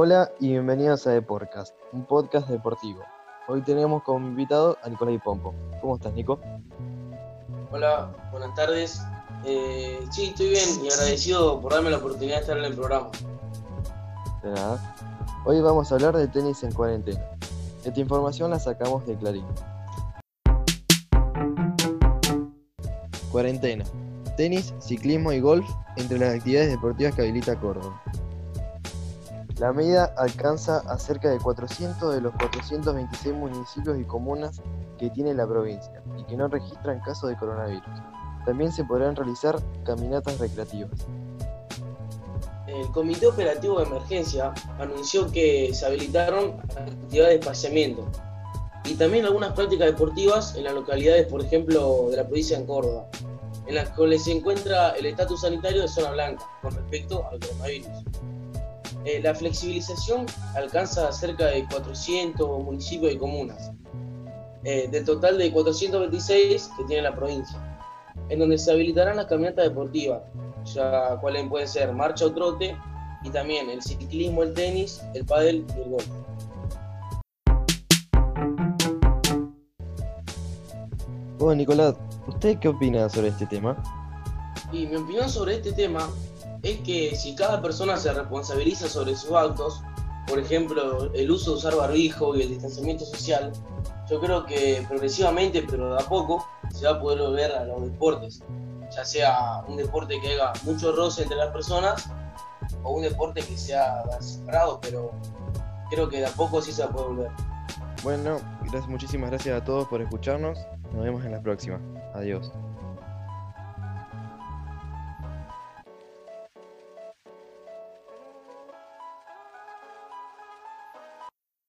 Hola y bienvenidos a Deporcast, un podcast deportivo. Hoy tenemos como invitado a Nicolás Pompo. ¿Cómo estás, Nico? Hola, buenas tardes. Eh, sí, estoy bien y agradecido por darme la oportunidad de estar en el programa. De nada. Hoy vamos a hablar de tenis en cuarentena. Esta información la sacamos de Clarín. Cuarentena. Tenis, ciclismo y golf entre las actividades deportivas que habilita Córdoba. La medida alcanza a cerca de 400 de los 426 municipios y comunas que tiene la provincia y que no registran casos de coronavirus. También se podrán realizar caminatas recreativas. El Comité Operativo de Emergencia anunció que se habilitaron actividades de espaciamiento y también algunas prácticas deportivas en las localidades, por ejemplo, de la provincia de Córdoba, en las cuales se encuentra el estatus sanitario de zona blanca con respecto al coronavirus. Eh, la flexibilización alcanza cerca de 400 municipios y comunas, eh, del total de 426 que tiene la provincia, en donde se habilitarán las caminatas deportivas, ya cuáles pueden ser marcha o trote, y también el ciclismo, el tenis, el pádel y el golf. Bueno, Nicolás, ¿usted qué opina sobre este tema? Y mi opinión sobre este tema es que si cada persona se responsabiliza sobre sus actos, por ejemplo, el uso de usar barbijo y el distanciamiento social, yo creo que progresivamente, pero de a poco, se va a poder volver a los deportes, ya sea un deporte que haga mucho roce entre las personas o un deporte que sea separado, pero creo que de a poco sí se va a poder volver. Bueno, gracias, muchísimas gracias a todos por escucharnos. Nos vemos en la próxima. Adiós.